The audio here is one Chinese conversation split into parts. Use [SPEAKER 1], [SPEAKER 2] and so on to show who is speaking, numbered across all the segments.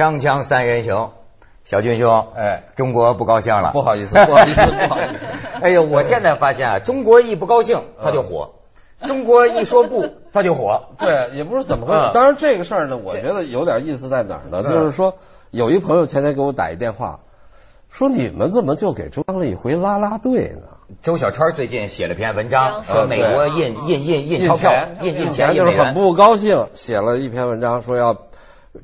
[SPEAKER 1] 锵锵三人行，小俊兄，
[SPEAKER 2] 哎，
[SPEAKER 1] 中国不高兴了，
[SPEAKER 2] 不好意思，不好意思，不好意思。
[SPEAKER 1] 哎呦，我现在发现啊，中国一不高兴他就火，中国一说不 他就火。
[SPEAKER 2] 对，也不是怎么回事。
[SPEAKER 1] 嗯
[SPEAKER 2] 当然这个事儿呢，我觉得有点意思在哪儿呢？
[SPEAKER 1] 嗯
[SPEAKER 2] 就是说，有一朋友前天给我打一电话，说你们怎么就给装了一回啦啦队呢？
[SPEAKER 1] 周小川最近写了篇文章，说
[SPEAKER 2] 嗯
[SPEAKER 1] 美国印印印印钞票，印印钱，
[SPEAKER 2] 就是很不高兴，写了一篇文章，说要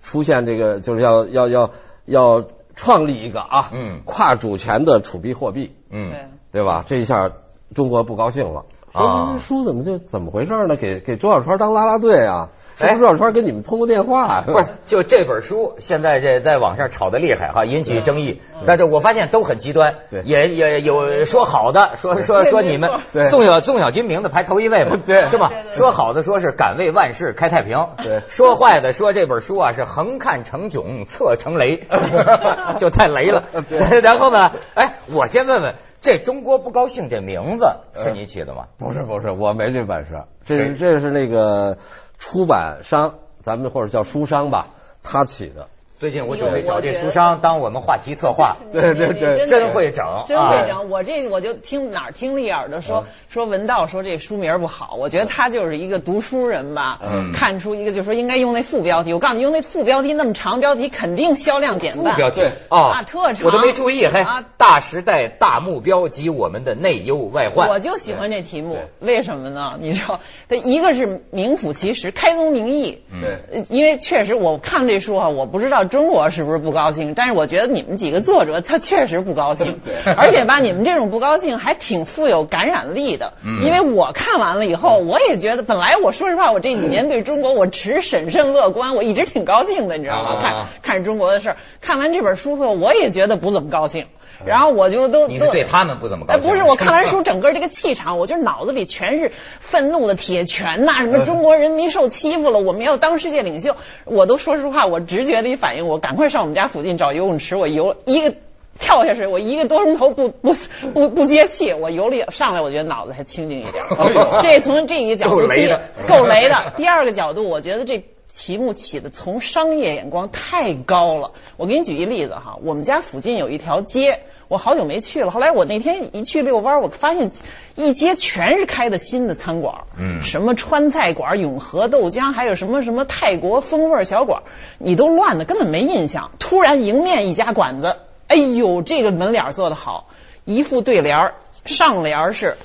[SPEAKER 2] 出现这个，就是要要要要创立一个啊，
[SPEAKER 1] 嗯。
[SPEAKER 2] 跨主权的储币货币，
[SPEAKER 1] 嗯，
[SPEAKER 2] 对。吧？这一下中国不高兴了，说
[SPEAKER 1] 啊
[SPEAKER 2] 这书怎么就怎么回事呢？给给周小川当拉拉队啊？是不
[SPEAKER 1] 哎
[SPEAKER 2] 是周小川跟你们通过电话？
[SPEAKER 1] 不是，就这本书现在这在网上炒的厉害哈，引起争议。
[SPEAKER 2] 嗯
[SPEAKER 1] 但是我发现都很极端，
[SPEAKER 2] 对
[SPEAKER 1] 也也有说好的，说说说你们
[SPEAKER 2] 对
[SPEAKER 1] 宋小宋小军名字排头一位嘛，
[SPEAKER 2] 对
[SPEAKER 1] 是吧说好的说是敢为万世开太平，
[SPEAKER 2] 对
[SPEAKER 1] 说坏的说这本书啊是横看成囧，侧成雷，就太雷了。然后呢，哎，我先问问，这中国不高兴这名字是你起的吗？
[SPEAKER 2] 不是不是，我没这本事，这是这是那个出版商，咱们或者叫书商吧，他起的。
[SPEAKER 1] 最近我准备找这书商当我们话题策划，
[SPEAKER 2] 对对对
[SPEAKER 3] 你
[SPEAKER 1] 真会整，
[SPEAKER 3] 真
[SPEAKER 1] 啊
[SPEAKER 3] 会整。我这我就听哪儿听利耳的说说文道说这书名不好，我觉得他就是一个读书人吧，
[SPEAKER 1] 嗯
[SPEAKER 3] 看出一个就说应该用那副标题。我告诉你，用那副标题那么长标题，肯定销量减半。
[SPEAKER 1] 标题
[SPEAKER 2] 对
[SPEAKER 1] 啊
[SPEAKER 3] 啊特长
[SPEAKER 1] 我都没注意，还
[SPEAKER 3] 啊
[SPEAKER 1] 大时代大目标及我们的内忧外患。
[SPEAKER 3] 我就喜欢这题目，为什么呢？你知道，它一个是名副其实，开宗明义。
[SPEAKER 1] 嗯
[SPEAKER 3] 因为确实我看这书啊，我不知道中国是不是不高兴，但是我觉得你们几个作者他确实不高兴，而且吧，你们这种不高兴还挺富有感染力的。
[SPEAKER 1] 嗯
[SPEAKER 3] 因为我看完了以后，我也觉得，本来我说实话，我这几年对中国我持审慎乐观，我一直挺高兴的，你知道吗？
[SPEAKER 1] 啊
[SPEAKER 3] 看看中国的事儿，看完这本书后，我也觉得不怎么高兴。然后我就都
[SPEAKER 1] 你是
[SPEAKER 3] 都
[SPEAKER 1] 对他们不怎么高
[SPEAKER 3] 哎，
[SPEAKER 1] 兴？
[SPEAKER 3] 不是，我看完书，整个这个气场，我就是脑子里全是愤怒的铁拳呐、什么中国人民受欺负了，我们要当世界领袖。我都说实话，我直觉的一反应，我赶快上我们家附近找游泳池，我游一个。跳下水，我一个多钟头不不不不接气，我游了上来，我觉得脑子还清静一点。这从这一个角度，
[SPEAKER 1] 够雷的
[SPEAKER 3] 够雷的。第二个角度，我觉得这题目起的从商业眼光太高了。我给你举一例子哈，我们家附近有一条街，我好久没去了。后来我那天一去遛弯，我发现一街全是开的新的餐馆，
[SPEAKER 1] 嗯
[SPEAKER 3] 什么川菜馆、永和豆浆，还有什么什么泰国风味小馆，你都乱的根本没印象。突然迎面一家馆子，哎呦，这个门脸做的好，一副对联儿，上联儿是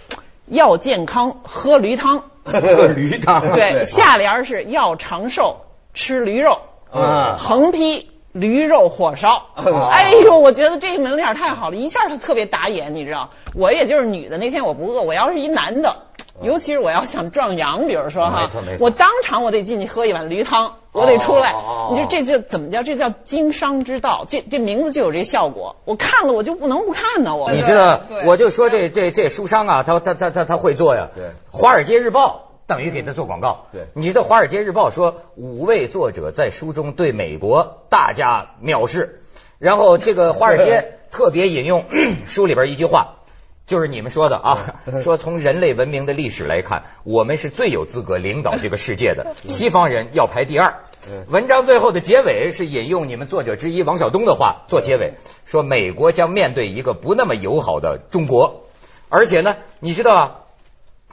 [SPEAKER 3] 要健康喝驴汤。
[SPEAKER 1] 喝 驴汤。
[SPEAKER 3] 对，下联是要长寿，吃驴肉，
[SPEAKER 1] 啊
[SPEAKER 3] 横批驴肉火烧。哎呦，我觉得这个门脸儿太好了，一下它特别打眼，你知道？我也就是女的，那天我不饿，我要是一男的，尤其是我要想壮阳，比如说哈
[SPEAKER 1] 没错没，错
[SPEAKER 3] 我当场我得进去喝一碗驴汤，我得出来。你就这就怎么叫？这叫经商之道，这这名字就有这效果。我看了我就不能不看呢，我
[SPEAKER 1] 你知道，我就说这这这书商啊，他他他他他会做呀。
[SPEAKER 2] 对
[SPEAKER 1] 华尔街日报等于给他做广告。
[SPEAKER 2] 对。
[SPEAKER 1] 你知道华尔街日报说五位作者在书中对美国大加藐视，然后这个华尔街 特别引用 书里边一句话。就是你们说的啊，说从人类文明的历史来看，我们是最有资格领导这个世界的，西方人要排第二。文章最后的结尾是引用你们作者之一王晓东的话做结尾，说美国将面对一个不那么友好的中国，而且呢，你知道啊，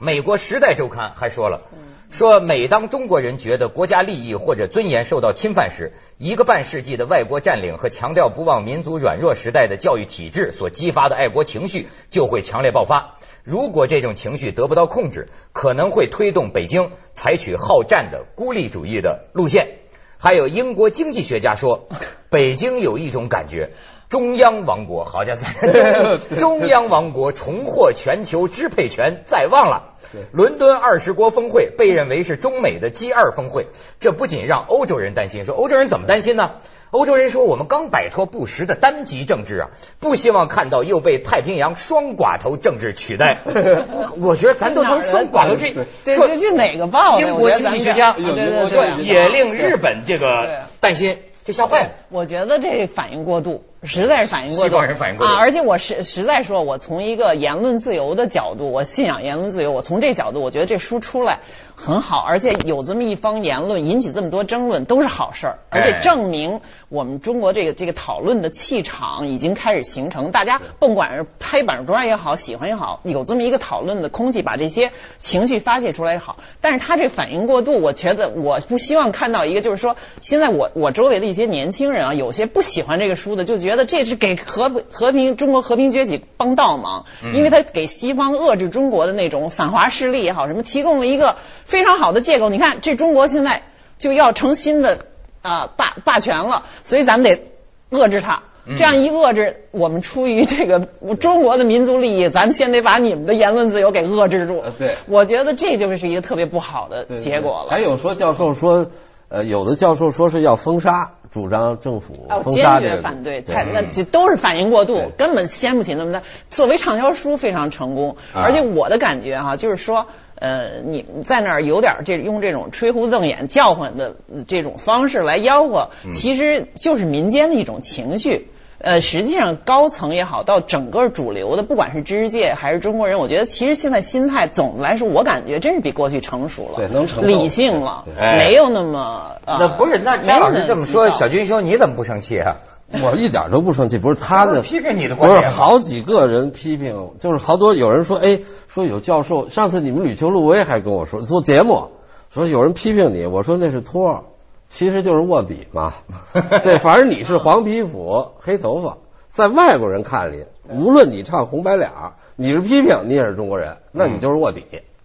[SPEAKER 1] 美国《时代周刊》还说了，说每当中国人觉得国家利益或者尊严受到侵犯时，一个半世纪的外国占领和强调不忘民族软弱时代的教育体制所激发的爱国情绪就会强烈爆发。如果这种情绪得不到控制，可能会推动北京采取好战的孤立主义的路线。还有英国经济学家说，北京有一种感觉，中央王国，好家伙，中央王国重获全球支配权在望了。伦敦二十国峰会被认为是中美的 G 二峰会，这不仅让欧洲人担心，说欧洲人怎么担心呢？欧洲人说，我们刚摆脱不实的单极政治啊，不希望看到又被太平洋双寡头政治取代。我觉得咱都能双寡头这
[SPEAKER 3] 这
[SPEAKER 1] 说
[SPEAKER 3] 这这哪个报的？
[SPEAKER 1] 英国经济学家也令日本这个担心，这吓坏了。
[SPEAKER 3] 我觉得这反应过度。实在是反应过度，
[SPEAKER 1] 西方人反应过度
[SPEAKER 3] 啊！而且我实实在说，我从一个言论自由的角度，我信仰言论自由，我从这角度，我觉得这书出来很好，而且有这么一方言论引起这么多争论，都是好事儿，而且
[SPEAKER 1] 哎
[SPEAKER 3] 证明我们中国这个这个讨论的气场已经开始形成，大家甭管是拍板砖也好，喜欢也好，有这么一个讨论的空气，把这些情绪发泄出来也好。但是他这反应过度，我觉得我不希望看到一个，就是说现在我我周围的一些年轻人啊，有些不喜欢这个书的，就觉得这是给和和平中国和平崛起帮倒忙，因为他给西方遏制中国的那种反华势力也好，什么提供了一个非常好的借口。你看，这中国现在就要成新的啊、霸霸权了，所以咱们得遏制它。这样一遏制，我们出于这个中国的民族利益，咱们先得把你们的言论自由给遏制住。我觉得这就是一个特别不好的结果了。
[SPEAKER 2] 还有说教授说，呃，有的教授说是要封杀，主张政府
[SPEAKER 3] 坚
[SPEAKER 2] 杀这个。
[SPEAKER 3] 决反对，才那这都是反应过度，根本掀不起那么大。作为畅销书非常成功，
[SPEAKER 1] 啊
[SPEAKER 3] 而且我的感觉哈、就是说，呃，你在那儿有点这用这种吹胡瞪眼、叫唤的呃这种方式来吆喝，
[SPEAKER 1] 嗯
[SPEAKER 3] 其实就是民间的一种情绪。呃，实际上高层也好，到整个主流的，不管是知识界还是中国人，我觉得其实现在心态总的来说，我感觉真是比过去成熟了，
[SPEAKER 2] 对能承受
[SPEAKER 3] 理性了，没有那么呃
[SPEAKER 1] 那不是，那张老师这么说，小军兄你怎么不生气啊？
[SPEAKER 2] 我一点都不生气，不是他的
[SPEAKER 1] 不是批评你的观点吗
[SPEAKER 2] 好几个人批评，就是好多有人说，哎，说有教授，上次你们吕秋露薇还跟我说做节目，说有人批评你，我说那是托儿，其实就是卧底嘛，对，反正你是黄皮肤黑头发，在外国人看里，无论你唱红白脸儿，你是批评你也是中国人，那你就是卧底，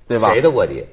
[SPEAKER 2] 对吧？
[SPEAKER 1] 谁的卧底？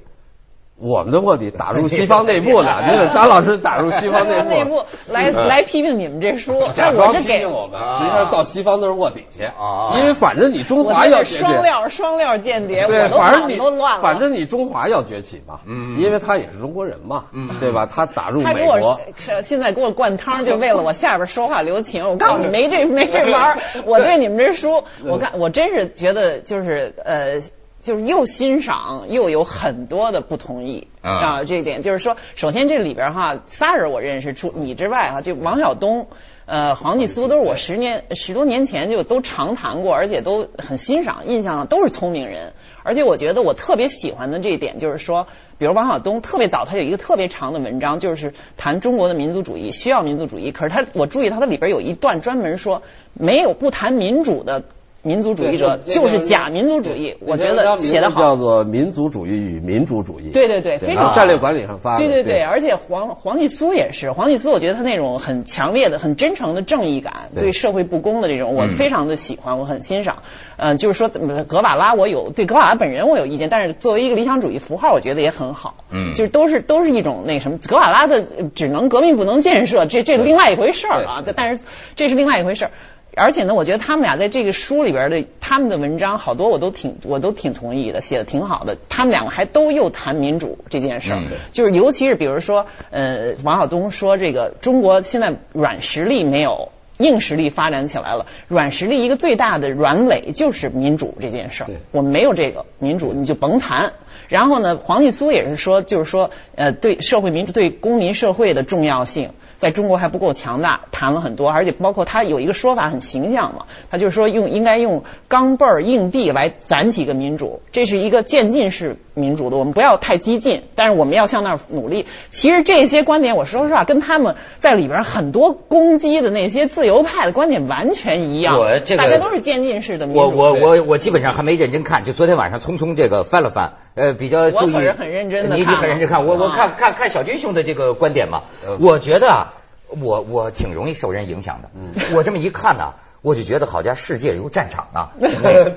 [SPEAKER 2] 我们的卧底打入西方内部呢，那是张老师打入西方内部，
[SPEAKER 3] 内 部来
[SPEAKER 2] 嗯
[SPEAKER 3] 来批评你们这书，
[SPEAKER 2] 假装批评我们，实际上到西方都是卧底去
[SPEAKER 1] 啊
[SPEAKER 2] 因为反正你中华要
[SPEAKER 3] 双，料双料间谍，我
[SPEAKER 2] 对，反正你
[SPEAKER 3] 都乱了。
[SPEAKER 2] 反正你中华要崛起嘛，
[SPEAKER 1] 嗯
[SPEAKER 2] 因为他也是中国人嘛，对吧？他打入
[SPEAKER 3] 他给我
[SPEAKER 2] 美国，
[SPEAKER 3] 现在给我灌汤，就为了我下边说话留情。我告诉你，没这没这玩意儿。我对你们这书，我看我真是觉得就是呃。就是又欣赏又有很多的不同意
[SPEAKER 1] 啊
[SPEAKER 3] 啊，这一点就是说，首先这里边哈仨人我认识，除你之外哈，就王晓东、呃黄继苏都是我十年十多年前就都常谈过，而且都很欣赏，印象都是聪明人。而且我觉得我特别喜欢的这一点就是说，比如王晓东特别早，他有一个特别长的文章，就是谈中国的民族主义，需要民族主义。可是他，我注意到他里边有一段专门说，没有不谈民主的民族主义者就是假民族主义。我觉得写得好。
[SPEAKER 2] 叫做民族主义与民主主义，
[SPEAKER 3] 对对对，非常
[SPEAKER 2] 战略管理上发的，
[SPEAKER 3] 对对对，而且黄黄继苏也是，黄继苏我觉得他那种很强烈的、很真诚的正义感，
[SPEAKER 2] 对
[SPEAKER 3] 对社会不公的这种，我
[SPEAKER 1] 嗯
[SPEAKER 3] 非常的喜欢，我很欣赏。嗯，就是说呃格瓦拉，我有对格瓦拉本人我有意见，但是作为一个理想主义符号，我觉得也很好。
[SPEAKER 1] 嗯
[SPEAKER 3] 就是都是都是一种那什么，格瓦拉的呃只能革命不能建设，这这另外一回事儿啊。但是这是另外一回事儿。而且呢，我觉得他们俩在这个书里边的他们的文章好多我都挺我都挺同意的，写的挺好的。他们两个还都又谈民主这件事儿，
[SPEAKER 1] 嗯
[SPEAKER 3] 就是尤其是比如说，呃，王晓东说这个中国现在软实力没有。硬实力发展起来了，软实力一个最大的软垒就是民主这件事儿
[SPEAKER 2] 对。
[SPEAKER 3] 我们没有这个民主，你就甭谈。然后呢，黄继苏也是说，就是说，呃，对社会民主、对公民社会的重要性，在中国还不够强大，谈了很多，而且包括他有一个说法很形象嘛，他就是说用应该用钢镚儿硬币来攒起个民主，这是一个渐进式民主的，我们不要太激进，但是我们要向那儿努力。其实这些观点，我说实话，跟他们在里边很多攻击的那些自由派的观点完全一样，
[SPEAKER 1] 我这个
[SPEAKER 3] 大家都是渐进式的民主。
[SPEAKER 1] 我我我我基本上还没认真看，就昨天晚上匆匆这个翻了翻，呃，比较注意。
[SPEAKER 3] 我可是很认真的
[SPEAKER 1] 你你
[SPEAKER 3] 看
[SPEAKER 1] 很认真看，我我
[SPEAKER 3] 啊
[SPEAKER 1] 看看看小军兄的这个观点嘛
[SPEAKER 2] 嗯，
[SPEAKER 1] 我觉得啊，我我挺容易受人影响的。我这么一看呢。我就觉得好家世界如战场啊，哪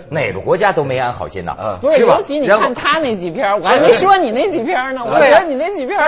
[SPEAKER 1] 哪个国家都没安好心呐、
[SPEAKER 2] 嗯
[SPEAKER 3] 不是，尤其你看他那几篇，我还没说你那几篇呢。我觉得你那几篇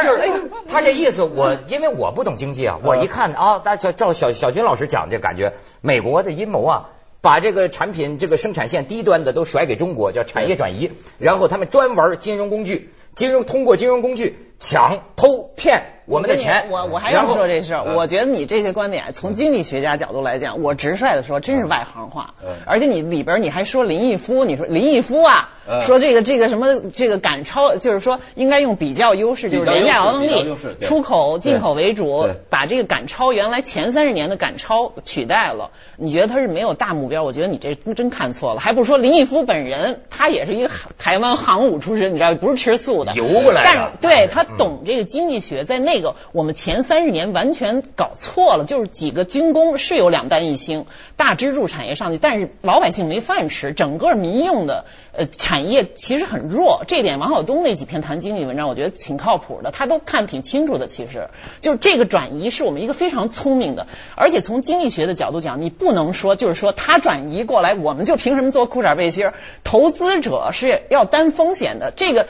[SPEAKER 1] 他这意思，我因为我不懂经济啊，我一看啊，大小照小小军老师讲这感觉，美国的阴谋啊，把这个产品这个生产线低端的都甩给中国，叫产业转移，然后他们专玩金融工具，金融通过金融工具抢偷骗。我们的钱。
[SPEAKER 3] 我我还要说这事儿，我觉得你这些观点从经济学家角度来讲，我直率的说，真是外行话。而且你里边你还说林毅夫，你说林毅夫啊，说这个这个什么这个赶超，就是说应该用比较优势，就是廉价劳动力，出口进口为主，把这个赶超原来前三十年的赶超取代了。你觉得他是没有大目标？我觉得你这真看错了。还不如说林毅夫本人，他也是一个台湾航母出身，你知道不是吃素的，
[SPEAKER 1] 游过来
[SPEAKER 3] 的。对他懂这个经济学，在那这个我们前三十年完全搞错了，就是几个军工是有两弹一星大支柱产业上去，但是老百姓没饭吃，整个民用的呃产业其实很弱。这点王晓东那几篇谈经济文章，我觉得挺靠谱的，他都看挺清楚的。其实就是这个转移是我们一个非常聪明的，而且从经济学的角度讲，你不。能说，就是说他转移过来，我们就凭什么做裤衩背心？投资者是要担风险的。这个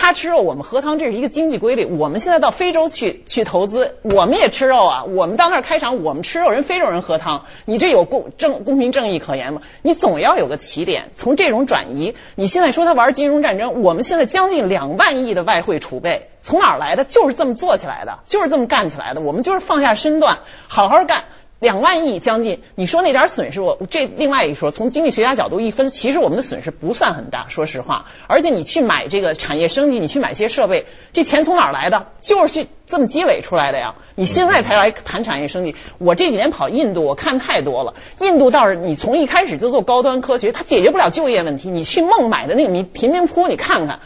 [SPEAKER 3] 他吃肉，我们喝汤，这是一个经济规律。我们现在到非洲去去投资，我们也吃肉啊。我们到那儿开厂，我们吃肉，人非洲人喝汤。你这有公正公平正义可言吗？你总要有个起点。从这种转移，你现在说他玩金融战争，我们现在将近两万亿的外汇储备从哪儿来的？就是这么做起来的，就是这么干起来的。我们就是放下身段，好好干。两万亿将近，你说那点损失，我这另外一说，从经济学家角度一分，其实我们的损失不算很大，说实话。而且你去买这个产业升级，你去买些设备，这钱从哪儿来的？就是去这么积累出来的呀。你现在才来谈产业升级，我这几年跑印度，我看太多了。印度倒是你从一开始就做高端科学，它解决不了就业问题。你去孟买的那个贫贫民窟，你看看，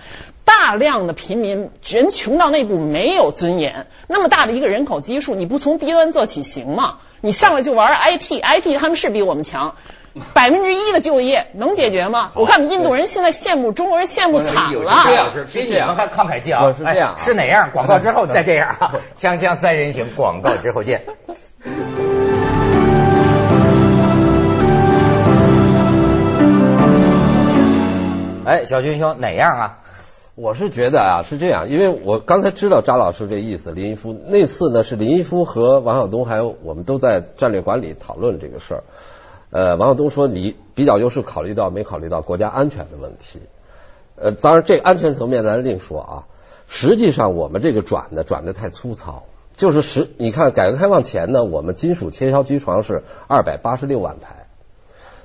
[SPEAKER 3] 大量的平民人穷到那步没有尊严，那么大的一个人口基数，你不从低端做起行吗？你上来就玩 IT，IT 他们是比我们强，百分之一的就业能解决吗？我看印度人现在羡慕中国人羡慕惨了。
[SPEAKER 1] 这样是比你们还慷慨激昂。
[SPEAKER 2] 是这样，
[SPEAKER 1] 是哪样？广告之后再这样。锵锵三人行，广告之后见。哎，小军兄哪样啊？
[SPEAKER 2] 我是觉得啊，是这样，因为我刚才知道张老师这意思。林毅夫那次呢，是林毅夫和王晓东还有我们都在战略管理讨论这个事儿。呃，王晓东说你比较优势考虑到没考虑到国家安全的问题。呃，当然这安全层面咱另说啊。实际上我们这个转的转的太粗糙，就是实你看改革开放前呢，我们金属切削机床是二百八十六万台，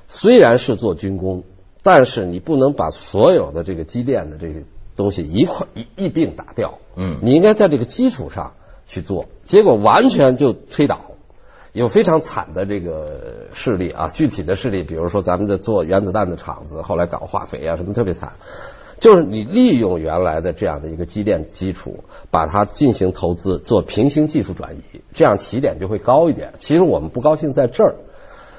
[SPEAKER 2] 虽然是做军工，但是你不能把所有的这个机电的这个。东西一块一一并打掉，嗯，你应该在这个基础上去做，结果完全就推倒，有非常惨的这个事例啊，具体的事例，比如说咱们的做原子弹的厂子，后来搞化肥啊什么特别惨，就是你利用原来的这样的一个机电基础，把它进行投资做平行技术转移，这样起点就会高一点。其实我们不高兴在这儿，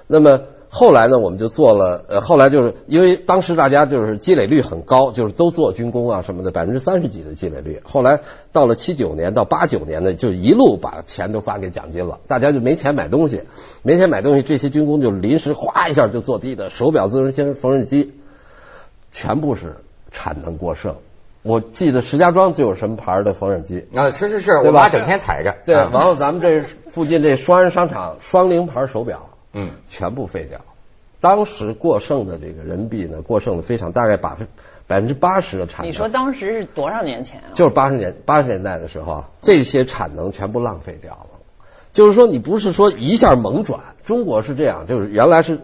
[SPEAKER 2] 那么。后来呢，我们就做了，呃，后来就是因为当时大家就是积累率很高，就是都做军工啊什么的，百分之三十几的积累率。后来到了七九年到八九年呢，就一路把钱都发给奖金了，大家就没钱买东西，没钱买东西，这些军工就临时哗一下就做低的，手表、自动机缝纫机，全部是产能过剩。我记得石家庄就有什么牌的缝纫机
[SPEAKER 1] 啊，是是是，我妈整天踩着。
[SPEAKER 2] 对，然后咱们这附近这双安商场双菱牌手表。嗯，全部废掉。当时过剩的这个人民币呢，过剩的非常，大概百分百分之八十的产能。
[SPEAKER 3] 你说当时是多少年前啊？
[SPEAKER 2] 就是八十年八十年代的时候啊，这些产能全部浪费掉了。就是说，你不是说一下猛转，中国是这样，就是原来是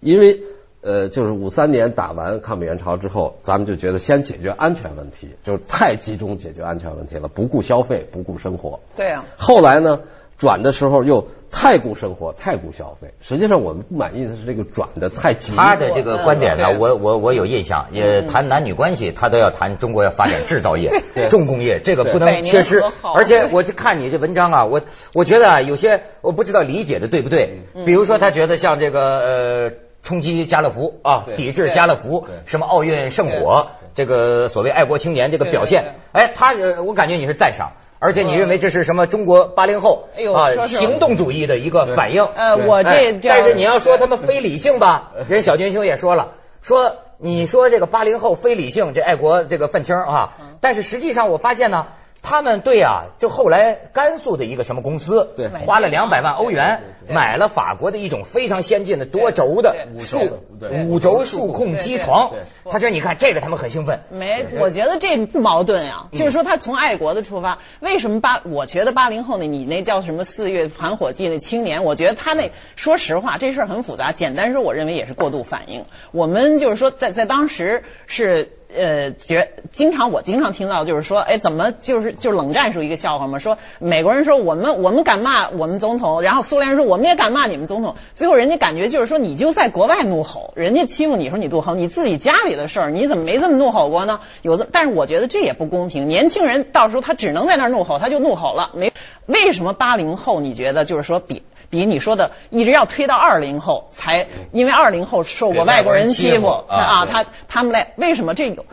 [SPEAKER 2] 因为呃，就是五三年打完抗美援朝之后，咱们就觉得先解决安全问题，就是太集中解决安全问题了，不顾消费，不顾生活。
[SPEAKER 3] 对啊。
[SPEAKER 2] 后来呢？转的时候又太顾生活，太顾消费。实际上我们不满意的是这个转的太急。
[SPEAKER 1] 他的这个观点呢，我我我有印象，也谈男女关系，他都要谈中国要发展制造业、重工业，这个不能缺失。而且我就看你这文章啊，我我觉得啊，有些我不知道理解的对不对。比如说他觉得像这个呃冲击家乐福啊，抵制家乐福，什么奥运圣火，这个所谓爱国青年这个表现，哎，他我感觉你是赞赏。而且你认为这是什么？中国八零后啊，行动主义的一个反应。
[SPEAKER 3] 呃，我这，
[SPEAKER 1] 但是你要说他们非理性吧，人小军兄也说了，说你说这个八零后非理性，这爱国这个愤青啊，但是实际上我发现呢。他们对啊，就后来甘肃的一个什么公司，
[SPEAKER 2] 对
[SPEAKER 1] 花了两百万欧元买了法国的一种非常先进的多轴的数五轴数控机床
[SPEAKER 2] 对。
[SPEAKER 1] 他说：“你看这个，他们很兴奋。
[SPEAKER 3] 没，我觉得这不矛盾呀。就是说，他从爱国的出发，为什么八？我觉得八零后那，你那叫什么四月寒火季那青年，我觉得他那，说实话，这事儿很复杂。简单说，我认为也是过度反应。我们就是说，在在当时是。呃，觉经常我经常听到就是说，哎，怎么就是就冷战时候一个笑话嘛？说美国人说我们我们敢骂我们总统，然后苏联人说我们也敢骂你们总统，最后人家感觉就是说你就在国外怒吼，人家欺负你说你怒吼，你自己家里的事儿你怎么没这么怒吼过呢？有这，但是我觉得这也不公平。年轻人到时候他只能在那儿怒吼，他就怒吼了。没为什么八零后你觉得就是说比？比你说的一直要推到二零后才，因为二零后受过外国人欺负啊，他他们来为什么这有？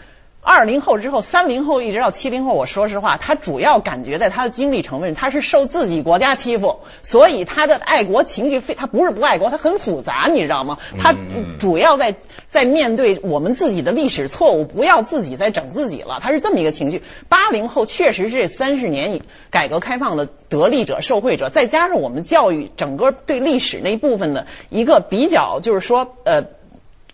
[SPEAKER 3] 二零后之后，三零后一直到七零后，我说实话，他主要感觉在他的经历成分，他是受自己国家欺负，所以他的爱国情绪非他不是不爱国，他很复杂，你知道吗？他主要在在面对我们自己的历史错误，不要自己再整自己了，他是这么一个情绪。八零后确实是这三十年改革开放的得利者、受惠者，再加上我们教育整个对历史那一部分的一个比较，就是说呃。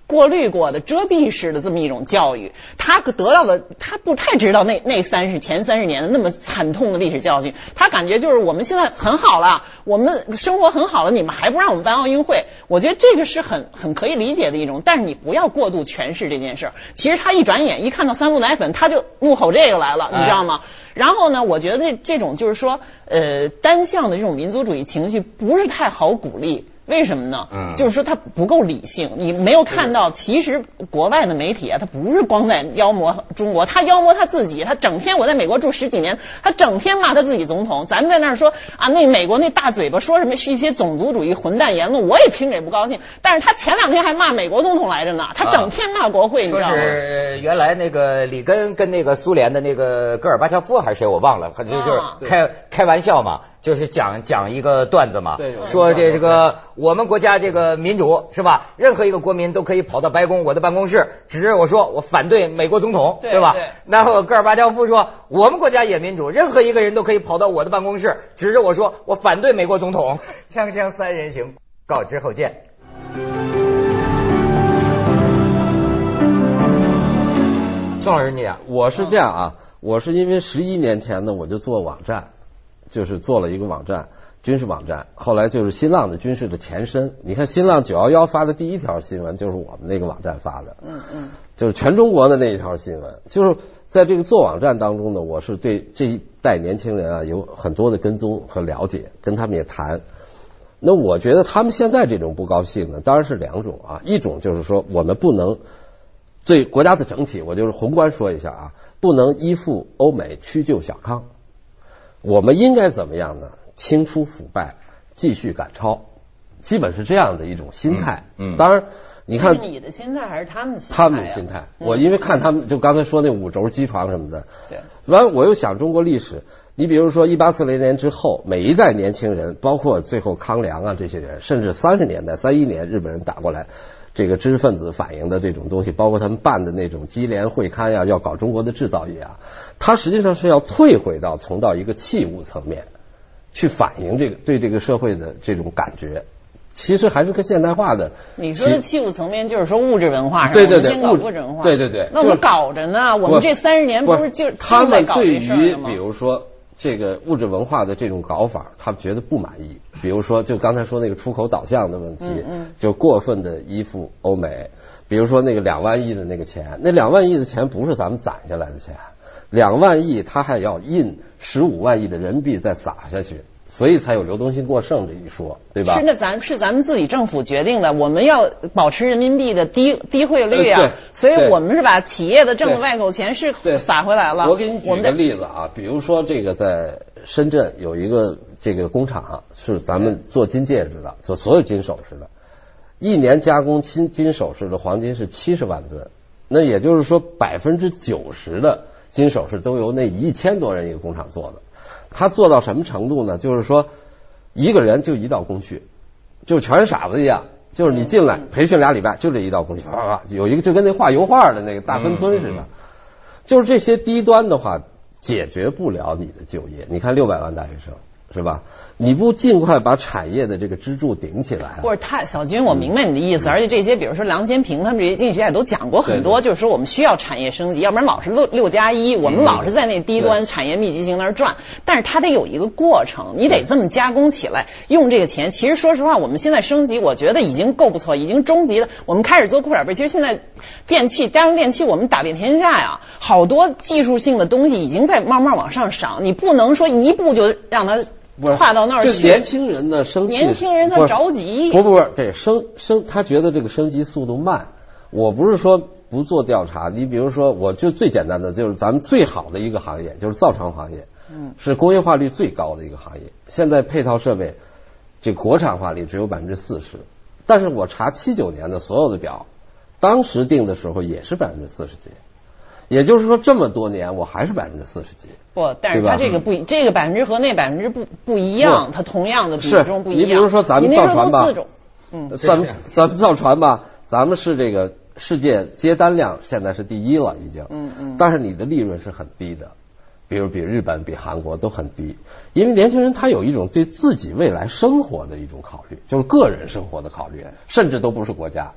[SPEAKER 3] 过滤过的遮蔽式的这么一种教育，他得到的他不太知道那那三十前三十年的那么惨痛的历史教训，他感觉就是我们现在很好了，我们生活很好了，你们还不让我们办奥运会？我觉得这个是很很可以理解的一种，但是你不要过度诠释这件事儿。其实他一转眼一看到三鹿奶粉，他就怒吼这个来了，你知道吗？然后呢，我觉得这这种就是说，呃，单向的这种民族主义情绪不是太好鼓励。为什么呢？嗯，就是说他不够理性。你没有看到，其实国外的媒体啊，他不是光在妖魔中国，他妖魔他自己。他整天我在美国住十几年，他整天骂他自己总统。咱们在那儿说啊，那美国那大嘴巴说什么是一些种族主义混蛋言论，我也听着也不高兴。但是他前两天还骂美国总统来着呢，他整天骂国会，你知道吗？
[SPEAKER 1] 是原来那个里根跟那个苏联的那个戈尔巴乔夫还是谁我忘了，就就是开开玩笑嘛。就是讲讲一个段子嘛，说这这个我们国家这个民主是吧？任何一个国民都可以跑到白宫我的办公室，指着我说我反对美国总统，对吧？然后戈尔巴乔夫说我们国家也民主，任何一个人都可以跑到我的办公室，指着我说我反对美国总统。锵锵三人行，告之后见。宋老师，你啊，
[SPEAKER 2] 我是这样啊，我是因为十一年前呢，我就做网站。就是做了一个网站，军事网站。后来就是新浪的军事的前身。你看新浪九幺幺发的第一条新闻就是我们那个网站发的，嗯嗯，就是全中国的那一条新闻。就是在这个做网站当中呢，我是对这一代年轻人啊有很多的跟踪和了解，跟他们也谈。那我觉得他们现在这种不高兴呢，当然是两种啊，一种就是说我们不能对国家的整体，我就是宏观说一下啊，不能依附欧美，屈就小康。我们应该怎么样呢？清除腐败，继续赶超，基本是这样的一种心态。嗯，当然，你看
[SPEAKER 3] 你的心态还是他们的心态？
[SPEAKER 2] 他们的心态。我因为看他们，就刚才说那五轴机床什么的。
[SPEAKER 3] 对。
[SPEAKER 2] 完，我又想中国历史。你比如说，一八四零年之后，每一代年轻人，包括最后康梁啊这些人，甚至三十年代三一年日本人打过来。这个知识分子反映的这种东西，包括他们办的那种机联会刊呀，要搞中国的制造业啊，它实际上是要退回到从到一个器物层面去反映这个对这个社会的这种感觉。其实还是个现代化的。
[SPEAKER 3] 你说的器物层面就是说物质文化，
[SPEAKER 2] 对对对，
[SPEAKER 3] 先搞物质文化，
[SPEAKER 2] 对对对。
[SPEAKER 3] 那我们搞着呢，我们这三十年不是就
[SPEAKER 2] 他们对于比如说。这个物质文化的这种搞法，他们觉得不满意。比如说，就刚才说那个出口导向的问题，就过分的依附欧美。比如说那个两万亿的那个钱，那两万亿的钱不是咱们攒下来的钱，两万亿他还要印十五万亿的人民币再撒下去。所以才有流动性过剩这一说，对吧？
[SPEAKER 3] 是那咱是咱们自己政府决定的，我们要保持人民币的低低汇率啊，所以我们是把企业的挣的外口钱是撒回来了。
[SPEAKER 2] 我给你举个例子啊，比如说这个在深圳有一个这个工厂是咱们做金戒指的，做所有金首饰的，一年加工金金首饰的黄金是七十万吨，那也就是说百分之九十的金首饰都由那一千多人一个工厂做的。他做到什么程度呢？就是说，一个人就一道工序，就全是傻子一样。就是你进来培训俩礼拜，就这一道工序，有一个就跟那画油画的那个大芬村似的。就是这些低端的话，解决不了你的就业。你看六百万大学生。是吧？你不尽快把产业的这个支柱顶起来啊？
[SPEAKER 3] 或者他小军，我明白你的意思，而且这些比如说梁先平他们这些经济学家也都讲过很多，就是说我们需要产业升级，要不然老是六六加一，我们老是在那低端产业密集型那儿转。但是它得有一个过程，你得这么加工起来，用这个钱。其实说实话，我们现在升级，我觉得已经够不错，已经终极了。我们开始做裤衩被，其实现在电器、家用电器，我们打遍天下呀，好多技术性的东西已经在慢慢往上涨，你不能说一步就让它。跨到那儿去，
[SPEAKER 2] 年轻人的生
[SPEAKER 3] 年轻人他着急，
[SPEAKER 2] 不不不，对升升，他觉得这个升级速度慢。我不是说不做调查，你比如说，我就最简单的就是咱们最好的一个行业就是造船行业，嗯，是工业化率最高的一个行业。现在配套设备这国产化率只有百分之四十，但是我查七九年的所有的表，当时定的时候也是百分之四十几。也就是说，这么多年我还是百分之四十几。
[SPEAKER 3] 不，但是它这个不，这个百分之和那百分之不不一样，它同样的比重不一样。
[SPEAKER 2] 你比如说咱们造船吧，
[SPEAKER 3] 嗯，
[SPEAKER 2] 咱们咱们造船吧，咱们是这个世界接单量现在是第一了，已经。嗯嗯。但是你的利润是很低的，比如比日本、比韩国都很低，因为年轻人他有一种对自己未来生活的一种考虑，就是个人生活的考虑，甚至都不是国家。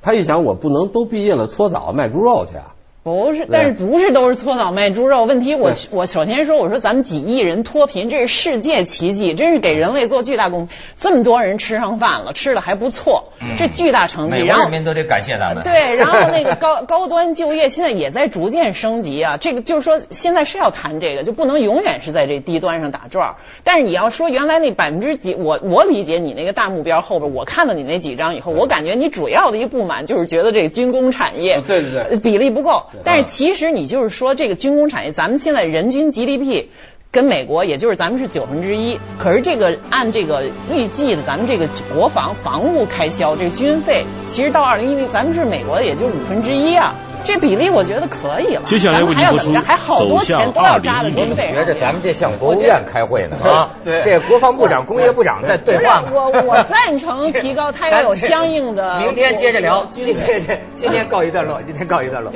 [SPEAKER 2] 他一想，我不能都毕业了搓澡卖猪肉去啊。
[SPEAKER 3] 不是，但是不是都是搓澡卖猪肉？问题我我首先说，我说咱们几亿人脱贫，这是世界奇迹，真是给人类做巨大贡献。这么多人吃上饭了，吃的还不错，这巨大成绩。
[SPEAKER 1] 然后人民都得感谢咱们。
[SPEAKER 3] 对，然后那个高 高端就业现在也在逐渐升级啊。这个就是说，现在是要谈这个，就不能永远是在这低端上打转。但是你要说原来那百分之几，我我理解你那个大目标后边，我看到你那几张以后，我感觉你主要的一个不满就是觉得这个军工产业
[SPEAKER 2] 对对对
[SPEAKER 3] 比例不够。但是其实你就是说，这个军工产业，咱们现在人均 GDP 跟美国，也就是咱们是九分之一。可是这个按这个预计的，咱们这个国防防务开销，这个军费，其实到二零一零，咱们是美国的也就五分之一啊。这比例我觉得可以了。
[SPEAKER 4] 接下来为您播出走向二零一零。
[SPEAKER 1] 觉着咱们这像国务院开会呢啊！对，这国防部长、工业部长在对话。
[SPEAKER 3] 我我赞成提高，他要有相应的。
[SPEAKER 1] 明天接着聊，今天今天告一段落，今天告一段落。